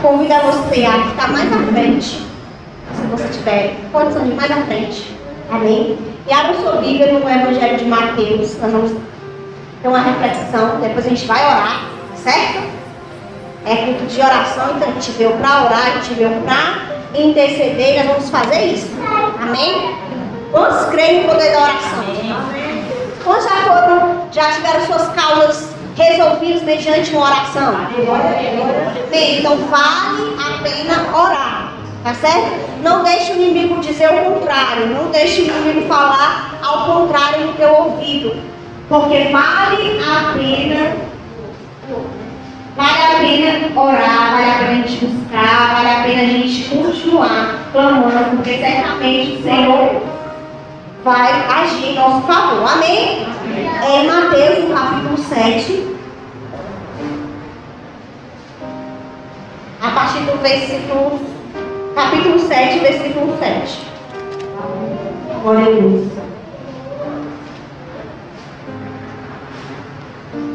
convido a você a ficar mais à frente. Se você tiver condição de ir mais à frente. Amém? E abra sua Bíblia no Evangelho de Mateus. Nós vamos ter uma reflexão. Depois a gente vai orar, certo? É culto de oração, então a gente veio para orar, a gente veio para interceder. Nós vamos fazer isso. Amém? Quantos creem no poder da oração? Quantos já foram, já tiveram suas causas resolvidas mediante uma oração? Bem, então vale a pena orar. Tá certo? Não deixe o inimigo dizer o contrário. Não deixe o inimigo falar ao contrário no teu ouvido. Porque vale a pena. Vale a pena orar, vale a pena a gente buscar, vale a pena a gente continuar clamando, porque certamente o Senhor vai agir em nosso favor. Amém? Amém. É Mateus, capítulo 7. A partir do versículo, capítulo 7, versículo 7. Glória a Deus.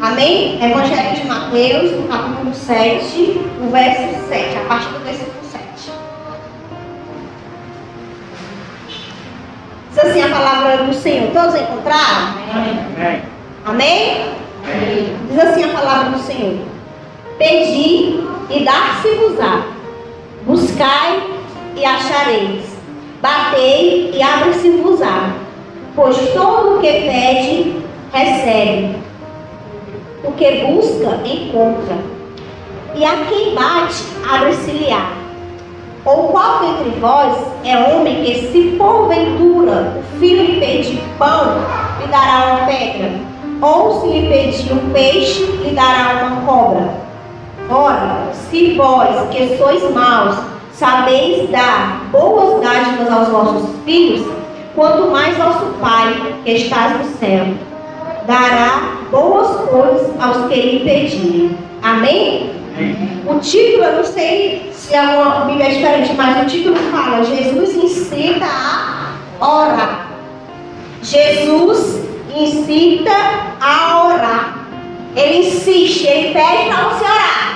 Amém? Evangelho de Mateus, no capítulo 7, no verso 7, a partir do versículo Diz assim a palavra do Senhor. Todos encontraram? Amém? Amém? Amém? Diz assim a palavra do Senhor. Pedi e dar-se-vos-á. Buscai e achareis. Batei e abre-se-vos-á. Pois todo o que pede, recebe. O que busca, encontra. E a quem bate, abre-se-lhe-á. Ou qual dentre vós é homem que, se porventura o filho lhe pedir pão, lhe dará uma pedra? Ou se lhe pedir um peixe, lhe dará uma cobra? Ora, se vós, que sois maus, sabeis dar boas dádivas aos vossos filhos, quanto mais vosso Pai, que estás no céu, dará boas coisas aos que lhe pedirem. Amém? O título, eu não sei se é uma Bíblia diferente, mas o título fala: Jesus incita a orar. Jesus incita a orar. Ele insiste, ele pede para você orar.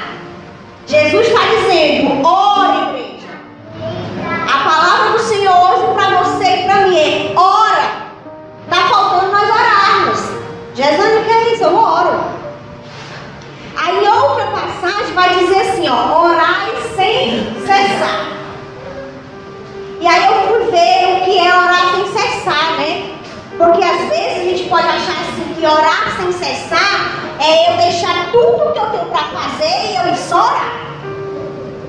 Jesus está dizendo: ore, igreja. A palavra do Senhor hoje para você e para mim é: ora. Está faltando nós orarmos. Jesus não quer isso, eu oro. Aí outra passagem vai dizer assim, ó, orai sem cessar. E aí eu fui ver o que é orar sem cessar, né? Porque às vezes a gente pode achar assim que orar sem cessar é eu deixar tudo que eu tenho para fazer e eu ir só orar.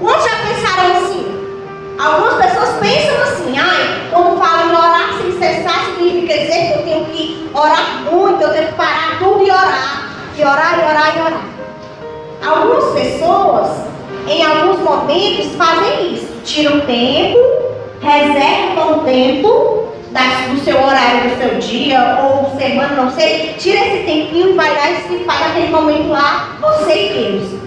Quantos já pensaram assim? Algumas pessoas pensam assim, ai, quando falam em orar sem cessar, significa dizer que eu tenho que orar muito, eu tenho que parar tudo e orar. E orar, e orar, e orar. Algumas pessoas, em alguns momentos, fazem isso. Tiram tempo, reservam tempo do seu horário do seu dia ou semana, não sei. Tira esse tempinho e vai lá e se faz aquele momento lá, você e Deus.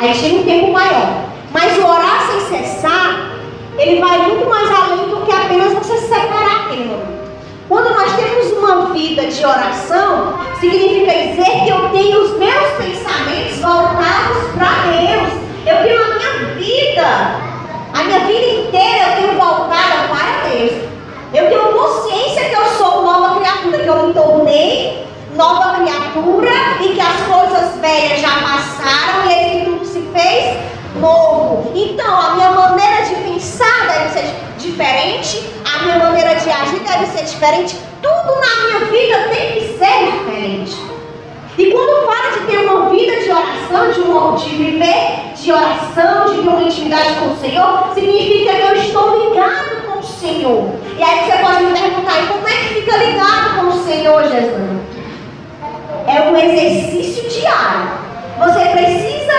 Aí tira um tempo maior. Mas o orar sem cessar, ele vai muito mais além do que apenas você separar aquele momento. Quando nós temos uma vida de oração, significa dizer que eu tenho os meus pensamentos voltados para Deus. Eu tenho a minha vida, a minha vida inteira eu tenho voltada para Deus. Eu tenho consciência que eu sou nova criatura, que eu me tornei nova criatura e que as coisas velhas já passaram e que tudo se fez novo. Então, a minha maneira de pensar deve ser diferente, a minha maneira de agir deve ser diferente. Tudo na minha vida tem que ser diferente. E quando fala de ter uma vida de oração, de, uma, de viver de oração, de ter uma intimidade com o Senhor, significa que eu estou ligado com o Senhor. E aí você pode me perguntar, e como é que fica ligado com o Senhor, Jesus? É um exercício diário. Você precisa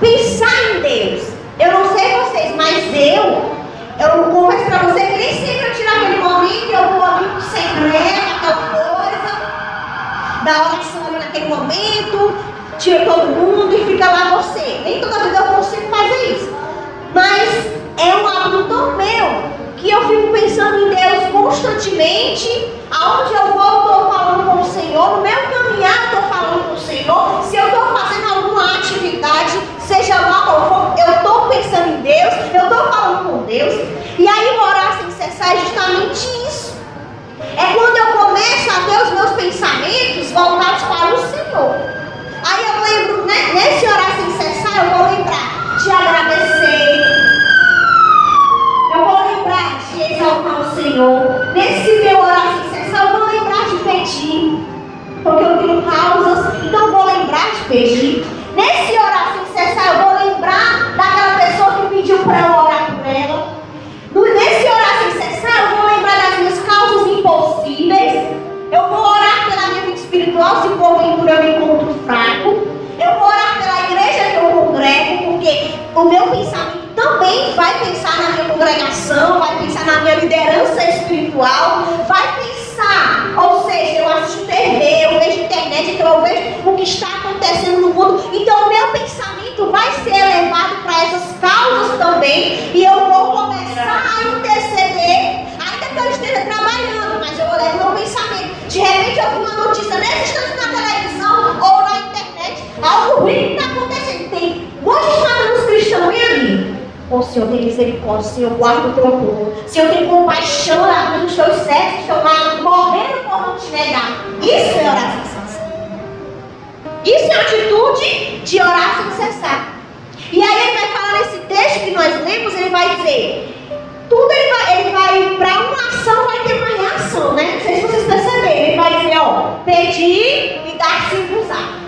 pensar em Deus. Eu não sei vocês, mas eu eu confesso para você que nem sempre eu tiro aquele momento eu vou ali com secreto, aquela coisa, da oração naquele momento, tira todo mundo e fica lá você. Nem toda vida eu consigo fazer isso. Mas é um hábito tão meu que eu fico pensando em Deus constantemente, aonde eu vou, estou falando com o Senhor, no meu caminhar estou falando com o Senhor, se eu estou fazendo alguma atividade, seja lá qual for, eu estou pensando em Deus, eu estou falando com Deus, e aí morar sem cessar é justamente isso. É quando eu começo a ter os meus pensamentos voltados para o Senhor. Aí eu lembro, né, nesse orar sem cessar, eu vou lembrar de agradecer. Eu vou lembrar de exaltar o Senhor. Nesse meu orar sem cessar, eu vou lembrar de pedir. Porque eu tenho causas, então eu vou lembrar de pedir. Nesse orar sem cessar, eu vou lembrar daquela pessoa que pediu para eu orar por ela. Nesse orar se porventura eu me encontro fraco. Eu vou orar pela igreja que eu congrego, porque o meu pensamento também vai pensar na minha congregação, vai pensar na minha liderança espiritual, vai pensar, ou seja, eu assisto TV, eu vejo internet, então eu vejo o que está acontecendo no mundo. Então o meu pensamento vai ser elevado para essas causas também, e eu vou começar a interceder, ainda que eu esteja trabalhando, mas eu vou levar meu pensamento. De repente alguma notícia nesse instante na televisão ou na internet, algo ruim está acontecendo. Tem monte de cristãos e ali. Oh Senhor, tem misericórdia, Senhor, guarda o teu povo. Senhor, tem compaixão da vida dos teus servos que estão lá morrendo por não te negar. Isso é sem cessar. Isso é atitude de sem cessar. E aí ele vai falar nesse texto que nós lemos, ele vai dizer, tudo ele vai, ele vai para uma ação vai ter uma reação, né? Não sei se vocês perceberam. Ele vai dizer, ó, pedir e dar-se usar.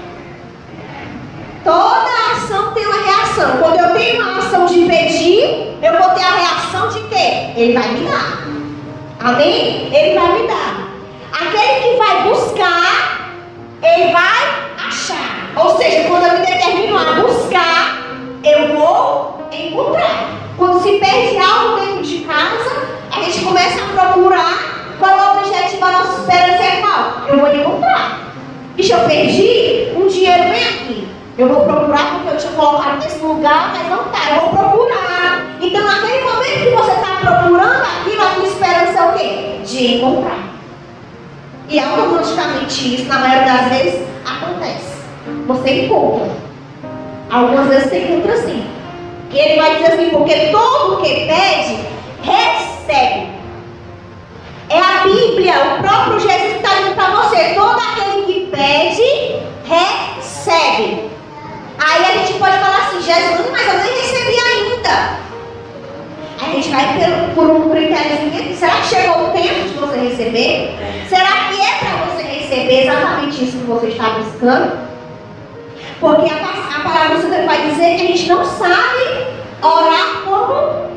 Toda ação tem uma reação. Quando eu tenho uma ação de pedir, eu vou ter a reação de quê? Ele vai me dar. Amém? Ele vai me dar. Aquele que vai buscar, ele vai achar. Ou seja, quando eu me determino a buscar, eu vou encontrar. Quando se perde algo dentro de casa, a gente começa a procurar qual é o objetivo da nossa esperança é qual? Eu vou encontrar. Se eu perdi, um dinheiro vem aqui. Eu vou procurar porque eu tinha colocado nesse lugar, mas não está. Eu vou procurar. Então, naquele momento que você está procurando aquilo, a tua esperança é o quê? De encontrar. E automaticamente isso, na maioria das vezes, acontece. Você encontra. Algumas vezes você encontra assim. E ele vai dizer assim, porque todo que pede, recebe. É a Bíblia, o próprio Jesus está dizendo para você, todo aquele que pede, recebe. Aí a gente pode falar assim, Jesus, mas eu nem recebi ainda. A gente vai por um critério, será que chegou o tempo de você receber? Será que é para você receber exatamente isso que você está buscando? Porque a, a palavra Senhor vai dizer que a gente não sabe orar como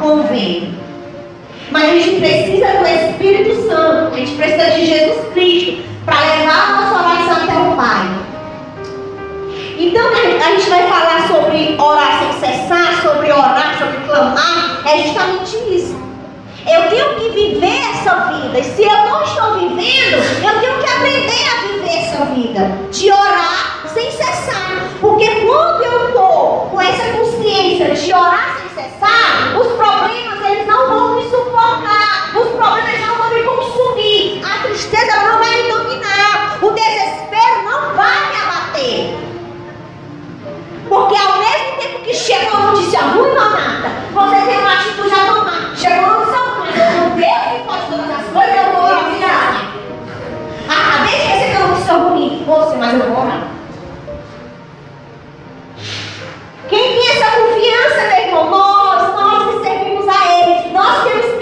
convém. Mas a gente precisa do Espírito Santo, a gente precisa de Jesus Cristo para levar a nossa oração até o Pai. Então a gente vai falar sobre orar sem cessar, sobre orar, sobre clamar, é justamente isso. Eu tenho que viver essa vida. E se eu não estou vivendo, eu tenho que aprender a viver essa vida. De orar sem cessar. Porque quando eu estou com essa consciência de orar sem cessar, os problemas eles não vão me sufocar. Os problemas não vão me consumir. A tristeza não vai me dominar. O desespero não vai me abater. Porque ao mesmo tempo que chega uma notícia ruim, nada, você tem uma atitude a tomar. Chegou uma notícia ruim, Deus que pode todas as coisas, eu vou orar. Acabei de receber uma notícia ruim. Você, mas eu vou orar. Quem tem essa confiança, meu irmão? Nós, nós que servimos a Ele. Nós temos, que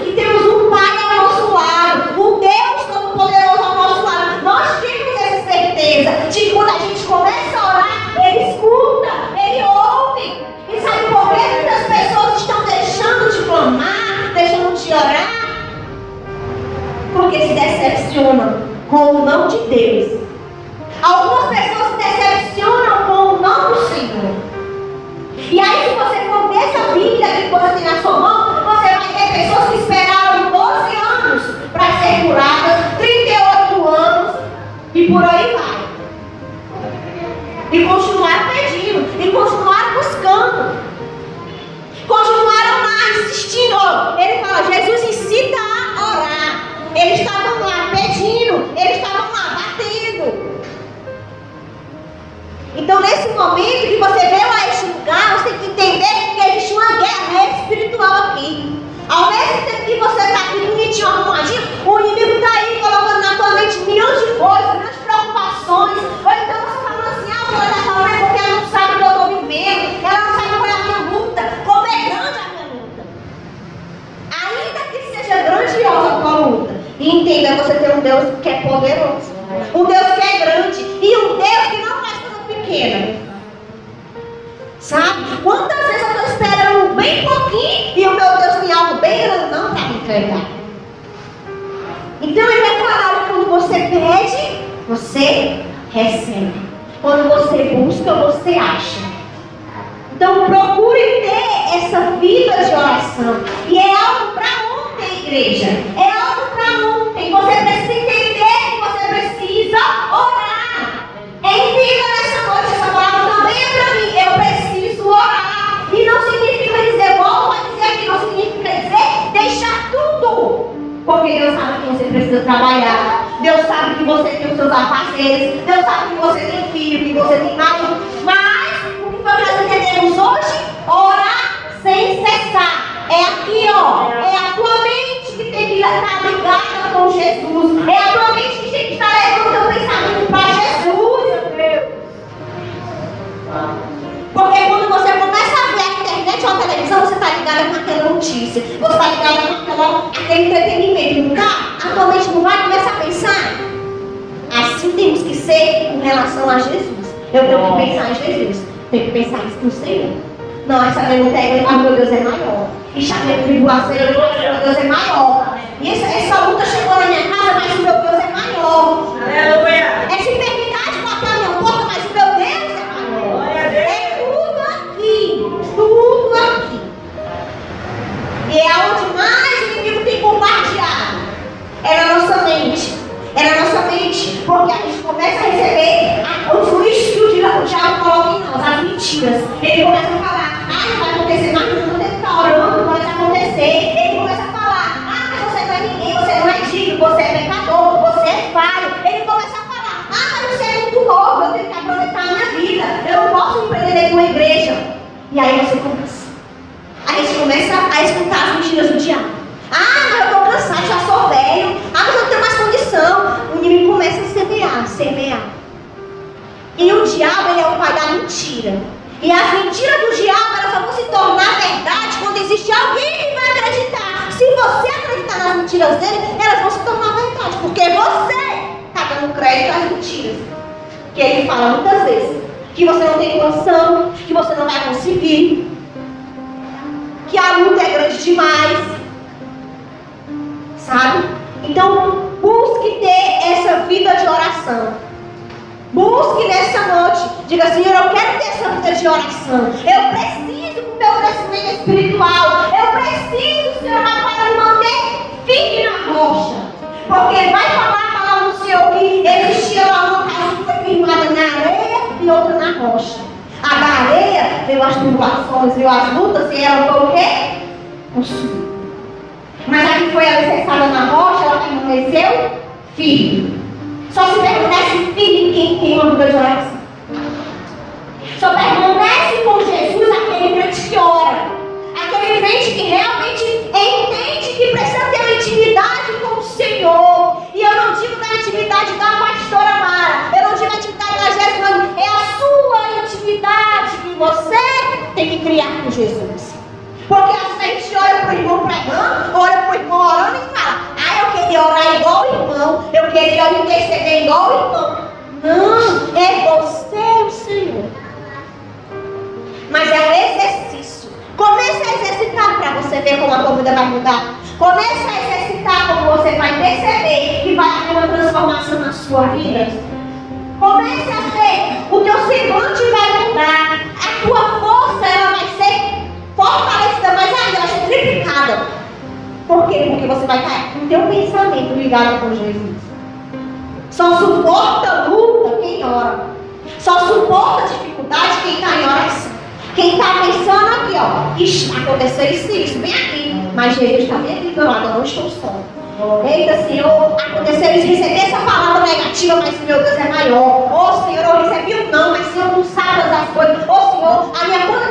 a Jesus. Eu tenho que pensar em Jesus. Tenho que pensar no Senhor. Não, essa pergunta é, ah, meu Deus é maior. E chamei tribulação, meu Deus é maior. E essa, essa luta chegou na minha casa, mas o meu Deus é maior. Aleluia. O diabo coloca em nós, as mentiras. Ele começa a falar, ah, não vai acontecer mais que estar orando, não pode acontecer. Ele começa a falar, ah, mas você não é ninguém, você não é digno, você é pecador, você é falho. Ele começa a falar, ah, mas você é muito novo, eu tenho que aproveitar a minha vida, eu não posso empreender com uma igreja. E aí você começa. A gente começa a escutar as mentiras do diabo. Ah, mas eu estou cansado, já sou velho. Ah, mas eu não tenho mais condição. O inimigo começa a semear, semear. E o diabo, ele é o pai da mentira. E as mentiras do diabo, elas só vão se tornar verdade quando existe alguém que vai acreditar. Se você acreditar nas mentiras dele, elas vão se tornar verdade. Porque você está dando crédito às mentiras. Que ele fala muitas vezes. Que você não tem condição, que você não vai conseguir. Que a luta é grande demais sabe? Então, busque ter essa vida de oração. Busque nessa noite. Diga, Senhor, eu quero ter essa vida de oração. Eu preciso do meu crescimento espiritual. Eu preciso, Senhor, para me manter firme na rocha. Porque vai falar a palavra do Senhor que existia lá uma casa firmada na areia e outra na rocha. A areia veio as tribulações, veio as lutas e ela foi o quê? Consumida. Mas a que foi alicerçada na rocha, ela permaneceu firme. Só se permanece firme com Jesus. Porque às vezes a gente olha para o irmão pregando, olha para o irmão orando e fala, ah, eu queria orar igual o irmão, eu queria interceder igual o irmão. Não, é você o Senhor. Mas é um exercício. Comece a exercitar para você ver como a tua vida vai mudar. Comece a exercitar como você vai perceber que vai haver uma transformação na sua vida. Comece a ver, o teu semblante vai mudar, a tua força fortalecida mais ainda, vai ser triplicada. Por quê? Porque você vai estar com o teu pensamento ligado com Jesus. Só suporta luta quem ora. Só suporta dificuldade quem está em oração. Quem está pensando aqui, ó, ixi, aconteceu isso, isso, vem aqui. Mas Jesus está bem aqui do lado, eu não estou só. Eita, Senhor, aconteceu isso, recebi essa palavra negativa, mas meu Deus é maior. Ô oh, Senhor, eu recebi um não, mas Senhor não sabe das coisas. Ô oh, Senhor, a minha conta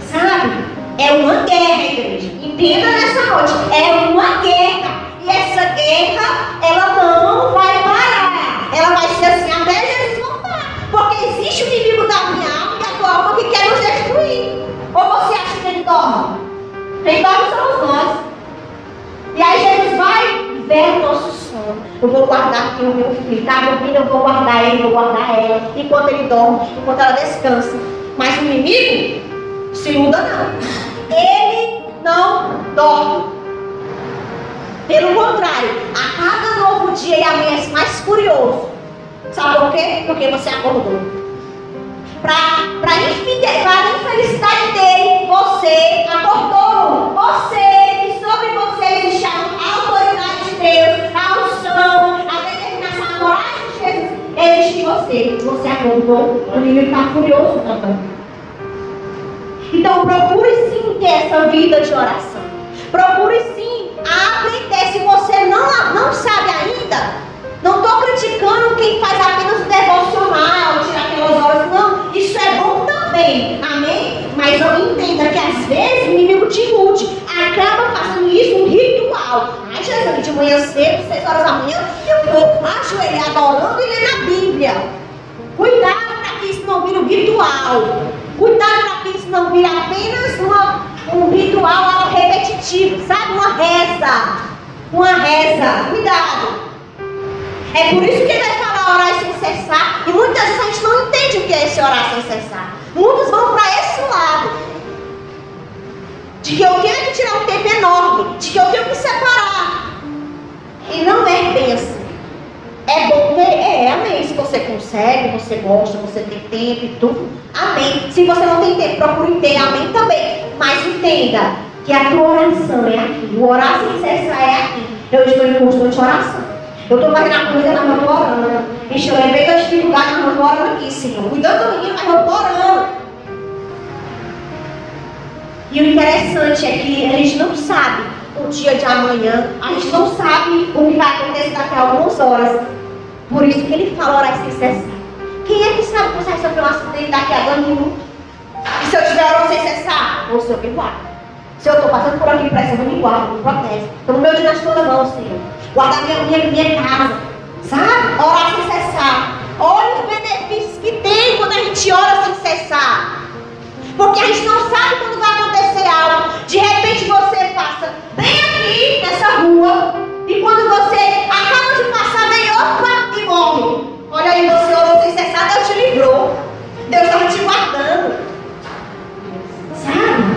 Sabe? É uma guerra, igreja. Entenda nessa noite. É uma guerra. E essa guerra, ela não vai parar. Ela vai ser assim até Jesus voltar. Porque existe o inimigo da minha alma e da tua alma que quer nos destruir. Ou você acha que ele dorme? Quem dorme somos nós. E aí Jesus vai ver o nosso sono. Eu vou guardar aqui o meu filho. Tá dormindo, eu vou guardar ele, vou guardar ela. Enquanto ele dorme, enquanto ela descansa. Mas o inimigo se muda não. Ele não dorme. Pelo contrário, a cada novo dia ele amanhece mais curioso. Sabe por quê? Porque você acordou. Para a infelicidade dele, você acordou. Você, que sobre você existe a autoridade de Deus, a unção, a determinação, existe em você. Você acordou, o inimigo está furioso também. Então procure sim ter essa vida de oração. Procure sim aprender. Se você não, não sabe ainda, não estou criticando quem faz apenas o devocional, tirar aquelas horas. Não, isso é bom também. Amém? Mas eu entenda que às vezes o inimigo te ilude. Acaba fazendo isso um ritual. Ai, Jesus, de manhã cedo, seis horas da manhã, eu vou ajoelhar adorando e ler na Bíblia. Cuidado para que isso não vire um ritual. Cuidado para que isso não vire apenas uma, um ritual repetitivo, sabe? Uma reza. Uma reza. Cuidado. É por isso que ele vai falar orar sem cessar. E muitas vezes a gente não entende o que é esse orar sem cessar. Muitos vão para esse lado. De que eu tenho que tirar um tempo enorme. De que eu tenho que separar. E não é bem assim. É bom ter, é, amém. Se você consegue, você gosta, você tem tempo e tudo, amém. Se você não tem tempo, procure ter, amém também. Mas entenda que a tua oração é aqui. O orar sem cessar é aqui. Eu estou em constante oração. Eu estou fazendo a na orando. Ixi, eu lembrei das dificuldades na mão orando aqui, Senhor. Cuidando do menino, mas eu estou orando. E o interessante é que a gente não sabe o dia de amanhã, a gente não sabe o que vai acontecer daqui a algumas horas. Por isso que ele fala orar sem cessar. Quem é que sabe que você vai sofrer um acidente daqui a dois minutos? E se eu estiver orando sem cessar? O Senhor me guarda. Se eu estou passando por aqui, pressa, me guarda, me protege. No meu dia nas tuas mãos, Senhor. Guarda minha, minha, minha casa. Sabe? Orar sem cessar. Olha os benefícios que tem quando a gente ora sem cessar. Porque a gente não sabe quando vai acontecer algo. De repente você passa bem aqui nessa rua. E quando você acaba de passar, vem opa e morre. Olha aí, você orou sem cessar, Deus te livrou. Deus estava te guardando. Sabe?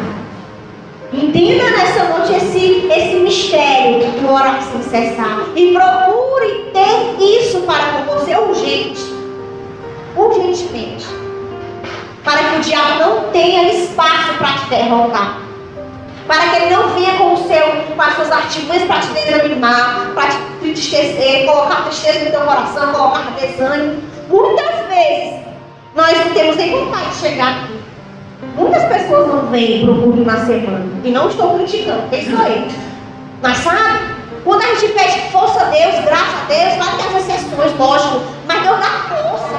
Entenda nessa noite esse, esse mistério do orar sem cessar. E procure ter isso para com você urgente. Urgentemente o diabo não tenha espaço para te derrotar. Para que ele não venha com, o seu, com as suas artimanhas para te desanimar, para te entristecer, colocar tristeza no teu coração, colocar desânimo. Muitas vezes nós não temos nem vontade de chegar aqui. Muitas pessoas não vêm para o culto na semana. E não estou criticando, quem sou eu? Mas sabe, quando a gente pede força a Deus, graça a Deus, vai ter as exceções, lógico, mas Deus dá força.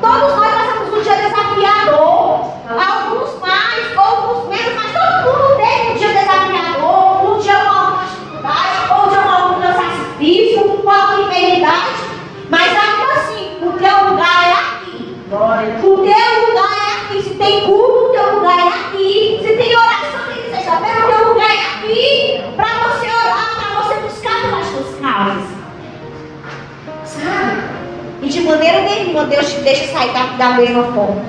Todos nós um dia desafiador. Alguns mais, outros menos, mas todo mundo tem um dia desafiador, um dia com alguma dificuldade, ou um dia com algum cansaço físico, com alguma enfermidade. Mas ainda assim, o teu lugar é aqui. O teu lugar é aqui. Se tem culto, o teu lugar é aqui. Se tem oração, tem que seja o teu lugar é aqui. Para você orar, para você buscar pelas suas causas. Sabe? De maneira nenhuma Deus te deixa sair da, da mesma forma.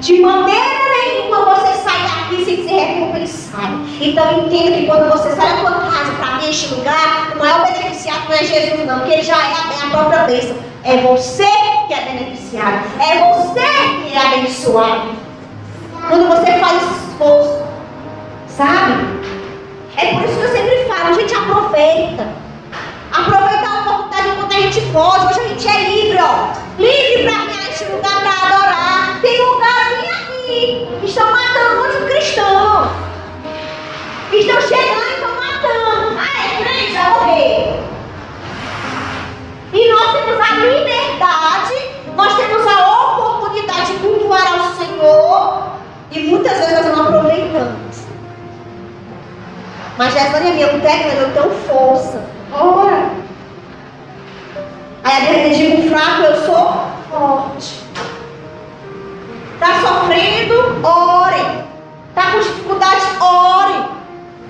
De maneira nenhuma você sai daqui sem ser recompensado. Então entenda que quando você sai da sua casa para este lugar, o maior beneficiado não é Jesus, não, porque ele já é a, a própria bênção. É você que é beneficiado. É você que é abençoado. Quando você faz esse esforço. Sabe? É por isso que eu sempre falo, a gente aproveita. Aproveita enquanto a gente pode. Hoje a gente é livre, ó. Livre para ganhar este lugar para adorar. Tem lugar bem aqui. Estão matando muitos cristãos. Estão chegando e estão matando. Ah, é crente, vai morrer. E nós temos a liberdade, nós temos a oportunidade de cultuar ao Senhor. E muitas vezes nós não aproveitamos. Mas Jéssica, minha técnica, eu tenho força. Ora. Aí a Deus diz fraco, eu sou forte. Está sofrendo? Ore. Está com dificuldade? Ore.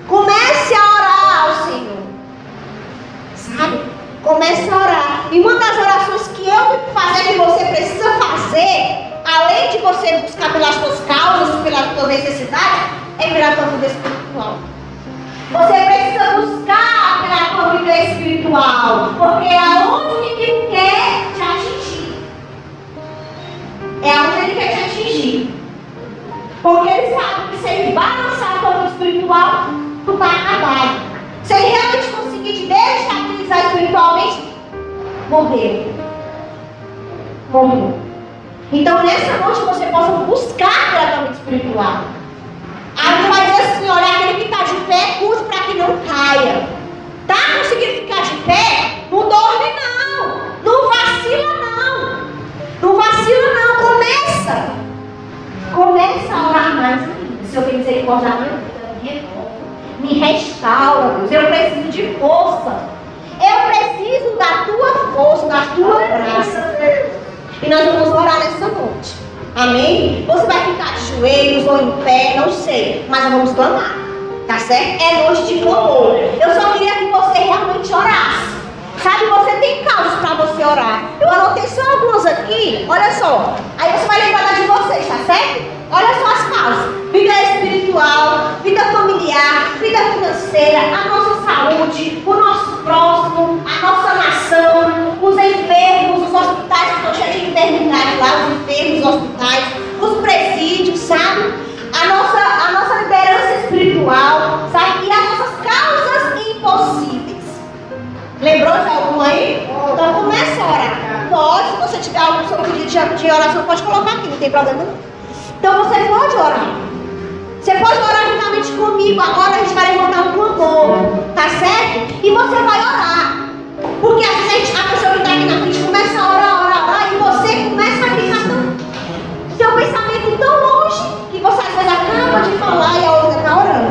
Comece a orar ao Senhor. Sabe? Comece a orar. E uma das orações que eu que fazer, que você precisa fazer, além de você buscar pelas suas causas, pelas suas necessidades, é para o mundo espiritual. Você precisa buscar pela tua vida espiritual. Porque é aonde É aonde ele quer te atingir. Porque ele sabe que se ele balançar tua vida espiritual, tu está acabado. Se ele realmente conseguir te desestabilizar espiritualmente, morreu. Morreu. Então nessa noite você possa buscar tratamento espiritual. Aí vai dizer assim, olha, aquele que está de pé, curte para que não caia. Tá conseguindo ficar de pé? Não dorme não. Não vacila não. Não vacila não. Começa. Começa a orar mais. Se eu tenho misericórdia da minha vida, me restaura, Deus. Eu preciso de força. Eu preciso da tua força, da tua graça. E nós vamos orar nessa noite. Amém? Você vai ficar de joelhos ou em pé, não sei. Mas vamos clamar. Tá certo? É noite de clamor. Eu só queria que você realmente orasse. Sabe, você tem causas para você orar. Eu anotei só algumas aqui. Olha só. Financeira, a nossa saúde, o nosso próximo, a nossa nação, os enfermos, os hospitais que estão cheios de enfermidade lá, os enfermos, os hospitais, os presídios, sabe? A nossa, a nossa liderança espiritual, sabe? E as nossas causas impossíveis. Lembrou de algum aí? Então começa a orar. Pode, se você tiver algum seu pedido de oração, pode colocar aqui, não tem problema. Então você pode orar. Você pode orar juntamente comigo. Agora a gente vai levantar um clamor. Tá certo? E você vai orar. Porque às vezes a, pessoa que está aqui na frente começa a orar, orar, orar. E você começa a ficar tão. Seu pensamento tão longe. Que você às vezes acaba de falar e a outra está orando.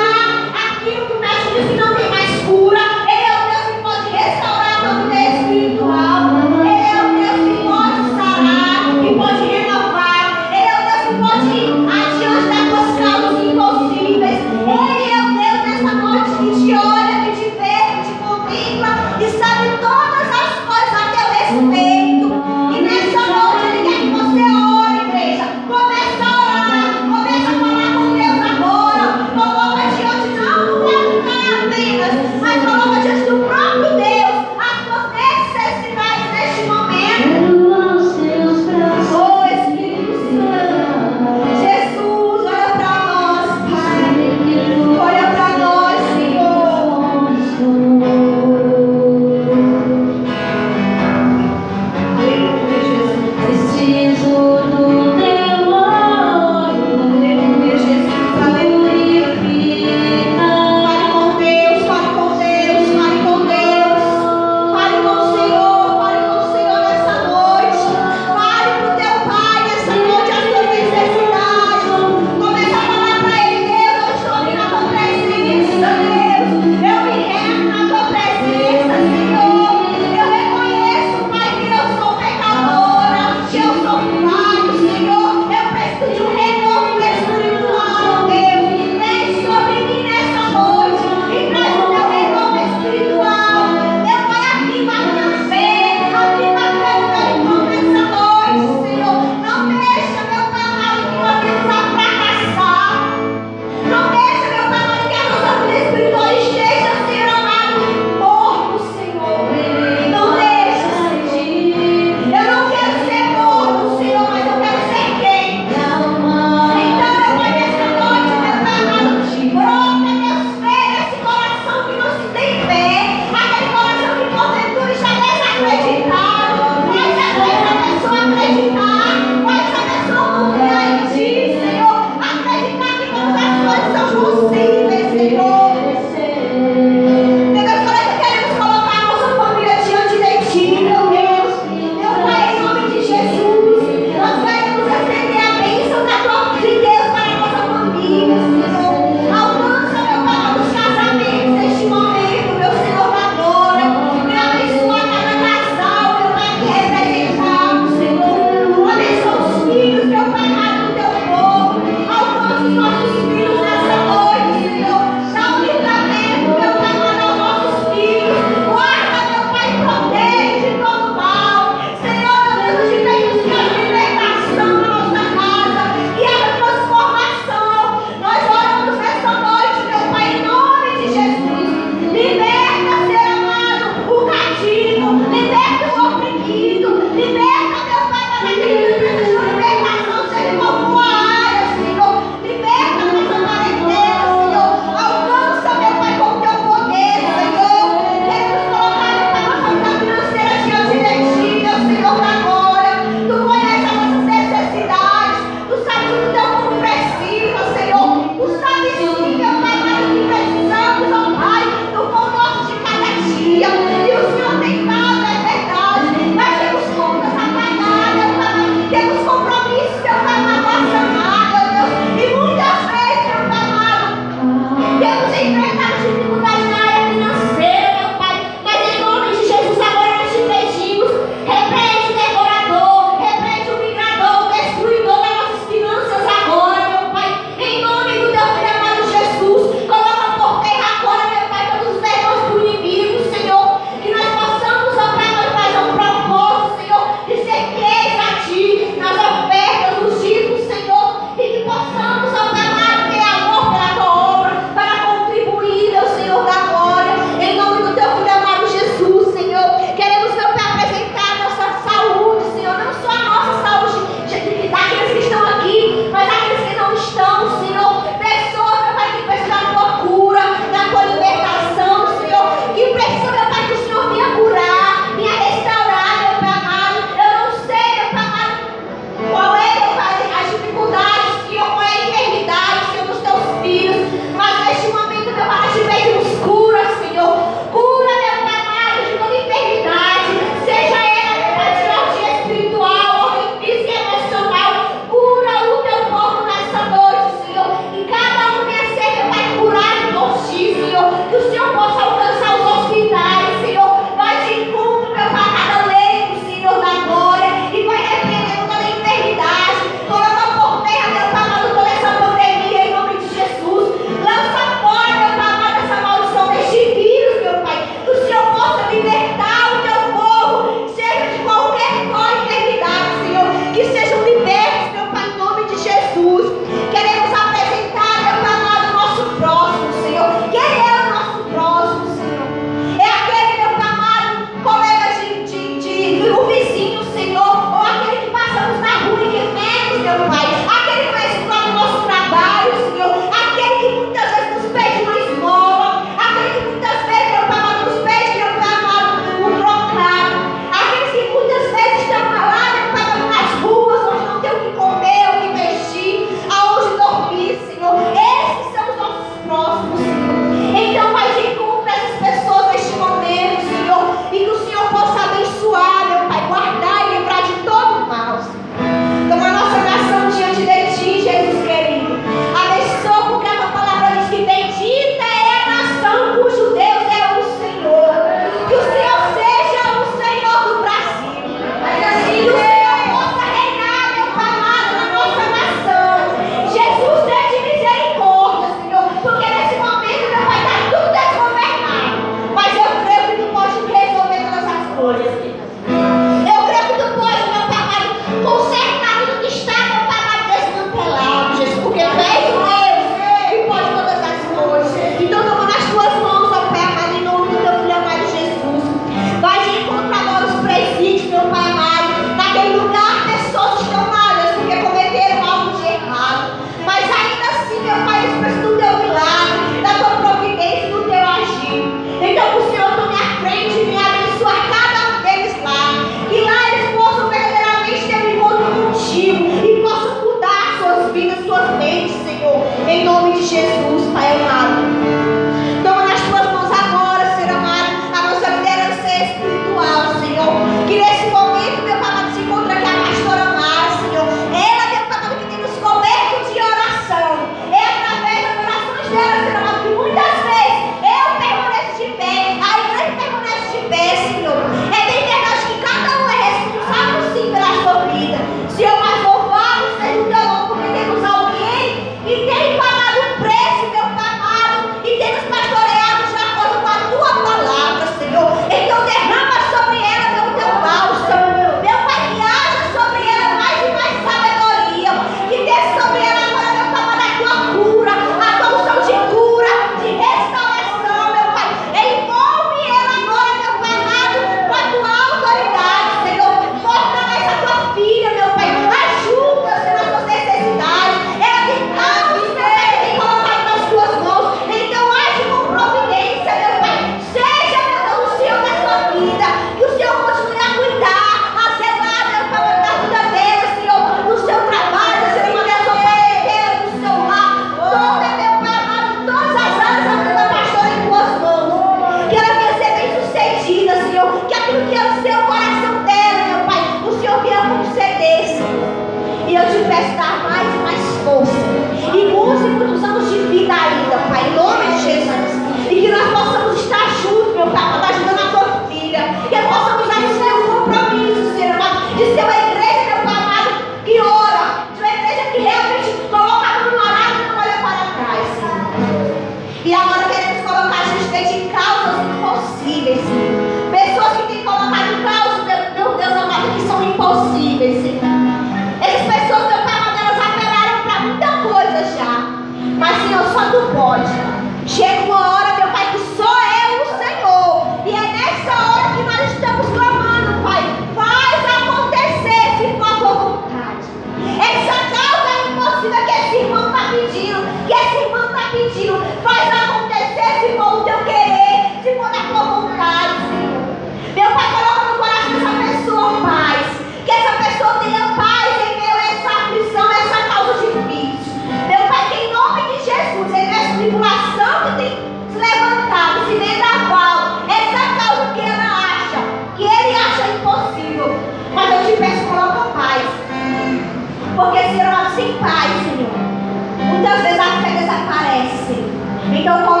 São orações específicas,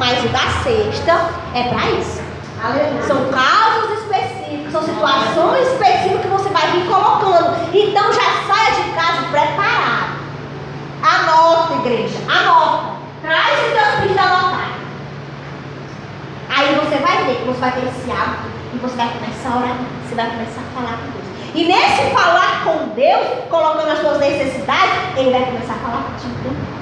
mas o da sexta é para isso. Aleluia. São causas específicas, são situações específicas que você vai vir colocando. Então já saia de casa preparado. Anota, igreja, anota. Traz o teu filhos de anotar. Aí você vai ver que você vai ter esse hábito e você vai começar a orar, você vai começar a falar com Deus. E nesse falar com Deus, colocando as suas necessidades, Ele vai começar a falar contigo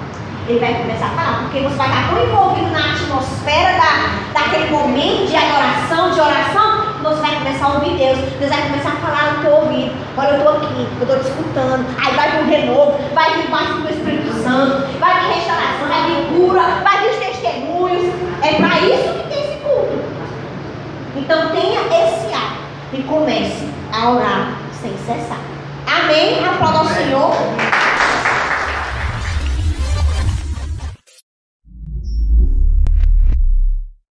Ele vai começar a falar, porque você vai estar tão envolvido na atmosfera da, daquele momento de adoração, de oração, que você vai começar a ouvir Deus. Deus vai começar a falar no teu ouvido. Olha, eu estou aqui, eu estou te escutando. Aí vai vir um renovo, vai vir mais do Espírito Santo, vai vir restauração, vai vir cura, vai vir os testemunhos. É para isso que tem esse culto. Então tenha esse ato e comece a orar sem cessar. Amém? Aplauda ao Senhor.